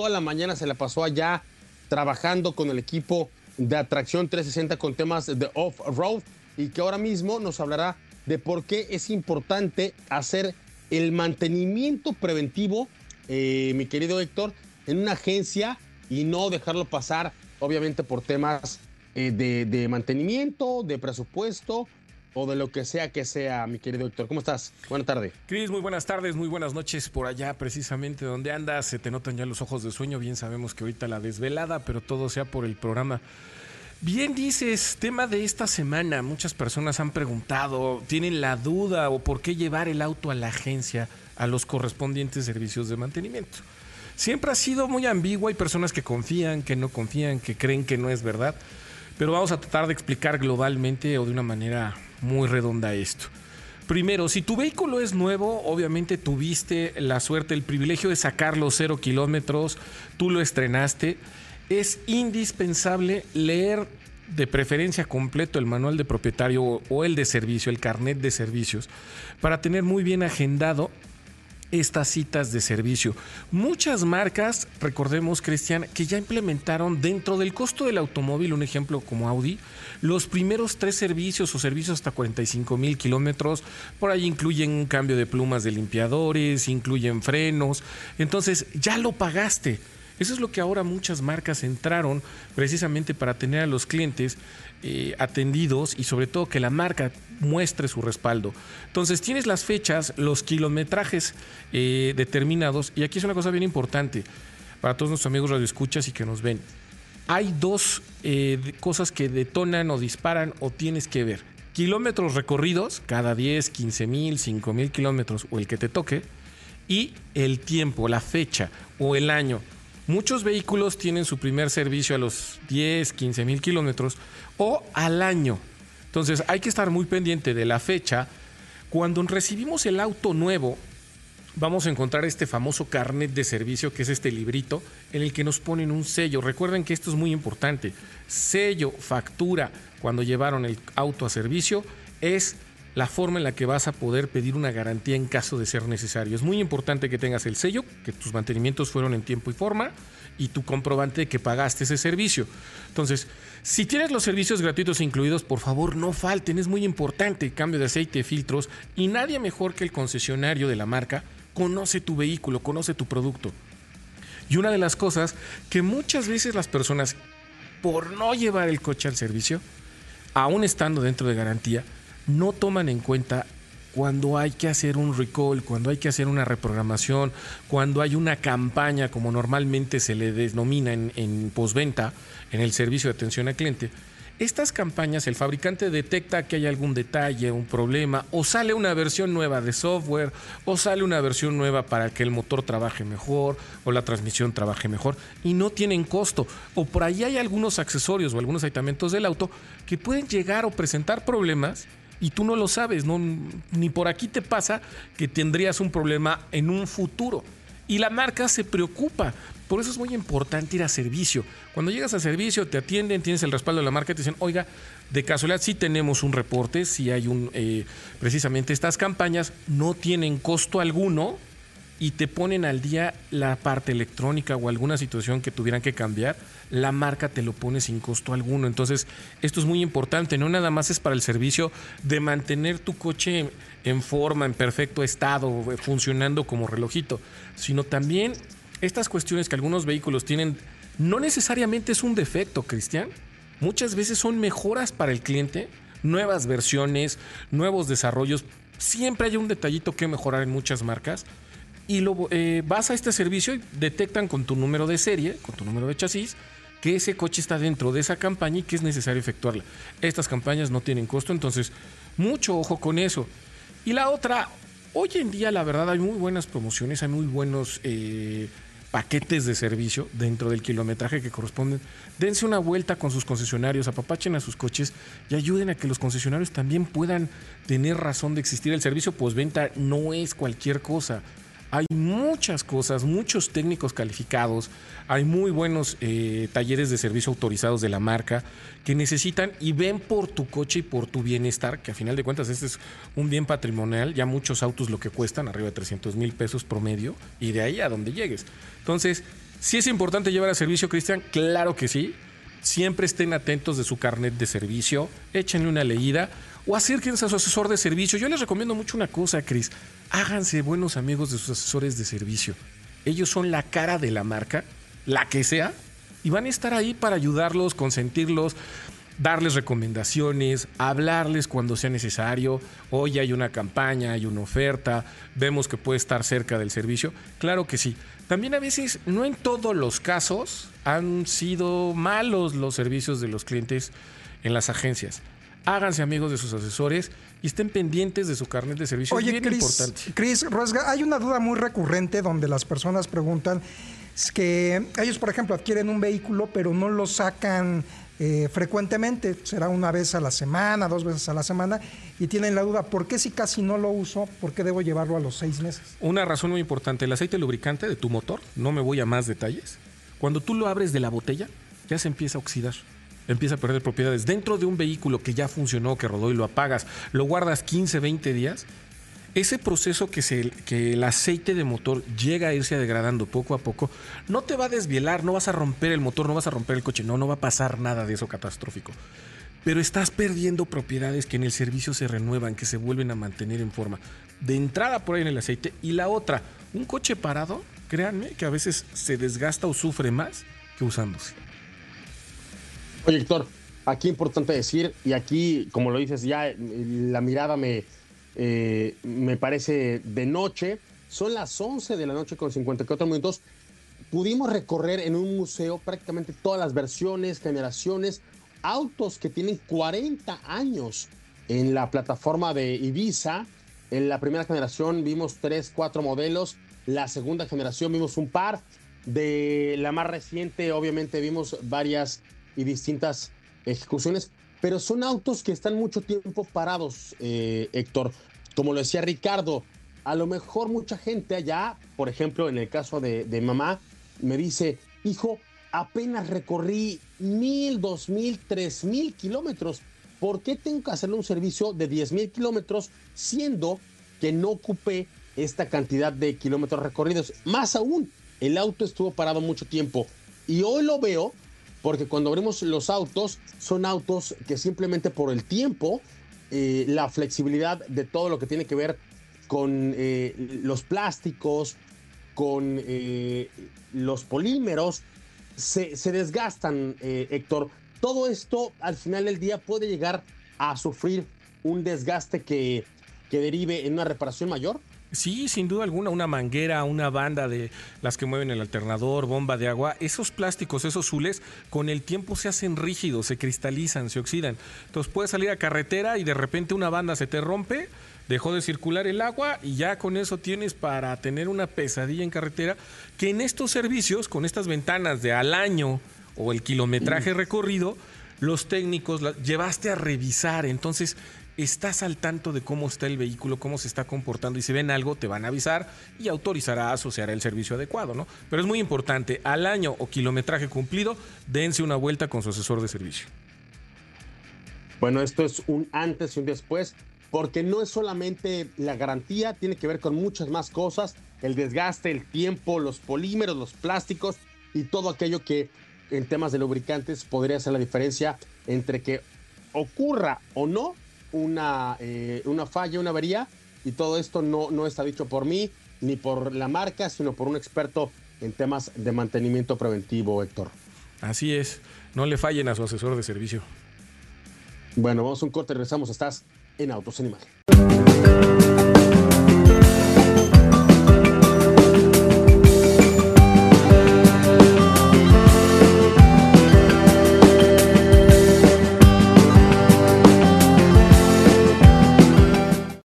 toda la mañana se la pasó allá trabajando con el equipo de atracción 360 con temas de off-road y que ahora mismo nos hablará de por qué es importante hacer el mantenimiento preventivo, eh, mi querido Héctor, en una agencia y no dejarlo pasar, obviamente, por temas eh, de, de mantenimiento, de presupuesto o de lo que sea que sea, mi querido Héctor. ¿Cómo estás? Buenas tardes. Cris, muy buenas tardes, muy buenas noches por allá, precisamente donde andas. Se te notan ya los ojos de sueño. Bien sabemos que ahorita la desvelada, pero todo sea por el programa. Bien dices, tema de esta semana. Muchas personas han preguntado, tienen la duda o por qué llevar el auto a la agencia a los correspondientes servicios de mantenimiento. Siempre ha sido muy ambiguo, hay personas que confían, que no confían, que creen que no es verdad, pero vamos a tratar de explicar globalmente o de una manera muy redonda esto. Primero, si tu vehículo es nuevo, obviamente tuviste la suerte, el privilegio de sacarlo cero kilómetros, tú lo estrenaste, es indispensable leer de preferencia completo el manual de propietario o el de servicio, el carnet de servicios, para tener muy bien agendado estas citas de servicio. Muchas marcas, recordemos Cristian, que ya implementaron dentro del costo del automóvil, un ejemplo como Audi, los primeros tres servicios o servicios hasta 45 mil kilómetros. Por ahí incluyen un cambio de plumas de limpiadores, incluyen frenos. Entonces ya lo pagaste. Eso es lo que ahora muchas marcas entraron precisamente para tener a los clientes eh, atendidos y sobre todo que la marca muestre su respaldo. Entonces tienes las fechas, los kilometrajes eh, determinados y aquí es una cosa bien importante para todos nuestros amigos radioescuchas y que nos ven. Hay dos eh, cosas que detonan o disparan o tienes que ver. Kilómetros recorridos, cada 10, 15 mil, 5 mil kilómetros o el que te toque, y el tiempo, la fecha o el año. Muchos vehículos tienen su primer servicio a los 10, 15 mil kilómetros o al año. Entonces hay que estar muy pendiente de la fecha. Cuando recibimos el auto nuevo, vamos a encontrar este famoso carnet de servicio, que es este librito, en el que nos ponen un sello. Recuerden que esto es muy importante. Sello, factura, cuando llevaron el auto a servicio, es la forma en la que vas a poder pedir una garantía en caso de ser necesario. Es muy importante que tengas el sello, que tus mantenimientos fueron en tiempo y forma y tu comprobante de que pagaste ese servicio. Entonces, si tienes los servicios gratuitos incluidos, por favor no falten, es muy importante, cambio de aceite, filtros y nadie mejor que el concesionario de la marca conoce tu vehículo, conoce tu producto. Y una de las cosas que muchas veces las personas, por no llevar el coche al servicio, aún estando dentro de garantía, no toman en cuenta cuando hay que hacer un recall, cuando hay que hacer una reprogramación, cuando hay una campaña, como normalmente se le denomina en, en postventa, en el servicio de atención al cliente. Estas campañas, el fabricante detecta que hay algún detalle, un problema, o sale una versión nueva de software, o sale una versión nueva para que el motor trabaje mejor, o la transmisión trabaje mejor, y no tienen costo. O por ahí hay algunos accesorios o algunos aditamentos del auto que pueden llegar o presentar problemas y tú no lo sabes, no, ni por aquí te pasa que tendrías un problema en un futuro. Y la marca se preocupa. Por eso es muy importante ir a servicio. Cuando llegas a servicio, te atienden, tienes el respaldo de la marca, te dicen, oiga, de casualidad sí tenemos un reporte, si hay un, eh, precisamente estas campañas no tienen costo alguno, y te ponen al día la parte electrónica o alguna situación que tuvieran que cambiar, la marca te lo pone sin costo alguno. Entonces, esto es muy importante, no nada más es para el servicio de mantener tu coche en forma, en perfecto estado, funcionando como relojito, sino también estas cuestiones que algunos vehículos tienen, no necesariamente es un defecto, Cristian. Muchas veces son mejoras para el cliente, nuevas versiones, nuevos desarrollos. Siempre hay un detallito que mejorar en muchas marcas y lo, eh, vas a este servicio y detectan con tu número de serie, con tu número de chasis, que ese coche está dentro de esa campaña y que es necesario efectuarla. Estas campañas no tienen costo, entonces mucho ojo con eso. Y la otra, hoy en día la verdad hay muy buenas promociones, hay muy buenos eh, paquetes de servicio dentro del kilometraje que corresponden. Dense una vuelta con sus concesionarios, apapachen a sus coches y ayuden a que los concesionarios también puedan tener razón de existir. El servicio postventa no es cualquier cosa hay muchas cosas, muchos técnicos calificados, hay muy buenos eh, talleres de servicio autorizados de la marca que necesitan y ven por tu coche y por tu bienestar, que a final de cuentas este es un bien patrimonial, ya muchos autos lo que cuestan, arriba de 300 mil pesos promedio, y de ahí a donde llegues. Entonces, Si es importante llevar a servicio, Cristian, claro que sí. Siempre estén atentos de su carnet de servicio, échenle una leída o acérquense a su asesor de servicio. Yo les recomiendo mucho una cosa, Cris. Háganse buenos amigos de sus asesores de servicio. Ellos son la cara de la marca, la que sea, y van a estar ahí para ayudarlos, consentirlos, darles recomendaciones, hablarles cuando sea necesario. Hoy hay una campaña, hay una oferta, vemos que puede estar cerca del servicio. Claro que sí. También a veces, no en todos los casos, han sido malos los servicios de los clientes en las agencias. Háganse amigos de sus asesores y estén pendientes de su carnet de servicio. Oye, bien importante. Cris Rosga, hay una duda muy recurrente donde las personas preguntan que ellos, por ejemplo, adquieren un vehículo, pero no lo sacan eh, frecuentemente, será una vez a la semana, dos veces a la semana, y tienen la duda, ¿por qué si casi no lo uso, por qué debo llevarlo a los seis meses? Una razón muy importante, el aceite lubricante de tu motor, no me voy a más detalles, cuando tú lo abres de la botella, ya se empieza a oxidar empieza a perder propiedades. Dentro de un vehículo que ya funcionó, que rodó y lo apagas, lo guardas 15, 20 días, ese proceso que, se, que el aceite de motor llega a irse degradando poco a poco, no te va a desvielar, no vas a romper el motor, no vas a romper el coche, no, no va a pasar nada de eso catastrófico. Pero estás perdiendo propiedades que en el servicio se renuevan, que se vuelven a mantener en forma. De entrada por ahí en el aceite y la otra, un coche parado, créanme que a veces se desgasta o sufre más que usándose. Oye, Héctor, aquí importante decir, y aquí, como lo dices, ya la mirada me, eh, me parece de noche. Son las 11 de la noche con 54 minutos. Pudimos recorrer en un museo prácticamente todas las versiones, generaciones, autos que tienen 40 años en la plataforma de Ibiza. En la primera generación vimos 3, 4 modelos. La segunda generación vimos un par. De la más reciente, obviamente, vimos varias y distintas ejecuciones pero son autos que están mucho tiempo parados, eh, Héctor. Como lo decía Ricardo, a lo mejor mucha gente allá, por ejemplo, en el caso de, mamá, me dice, hijo, apenas recorrí mil, dos mil, tres mil kilómetros. ¿Por qué tengo que hacerle un servicio de diez mil kilómetros siendo que no ocupé esta cantidad de kilómetros recorridos? Más aún, el auto estuvo parado mucho tiempo. Y hoy lo veo porque cuando abrimos los autos, son autos que simplemente por el tiempo, eh, la flexibilidad de todo lo que tiene que ver con eh, los plásticos, con eh, los polímeros, se, desgastan, Héctor. Todo esto al final del día puede llegar a sufrir un desgaste que, que derive en una reparación mayor. Sí, sin duda alguna, una manguera, una banda de las que mueven el alternador, bomba de agua, esos plásticos, esos zules, con el tiempo se hacen rígidos, se cristalizan, se oxidan. Entonces puedes salir a carretera y de repente una banda se te rompe, dejó de circular el agua y ya con eso tienes para tener una pesadilla en carretera que en estos servicios, con estas ventanas de al año o el kilometraje recorrido, los técnicos llevaste a revisar. Entonces estás al tanto de cómo está el vehículo, cómo se está comportando y si ven algo te van a avisar y se hará el servicio adecuado, ¿no? Pero es muy importante, al año o kilometraje cumplido, dense una vuelta con su asesor de servicio. Bueno, esto es un antes y un después, porque no es solamente la garantía, tiene que ver con muchas más cosas, el desgaste, el tiempo, los polímeros, los plásticos y todo aquello que en temas de lubricantes podría hacer la diferencia entre que ocurra o no una, eh, una falla, una avería, y todo esto no, no está dicho por mí ni por la marca, sino por un experto en temas de mantenimiento preventivo, Héctor. Así es, no le fallen a su asesor de servicio. Bueno, vamos a un corte, regresamos, estás en Autos en Imagen.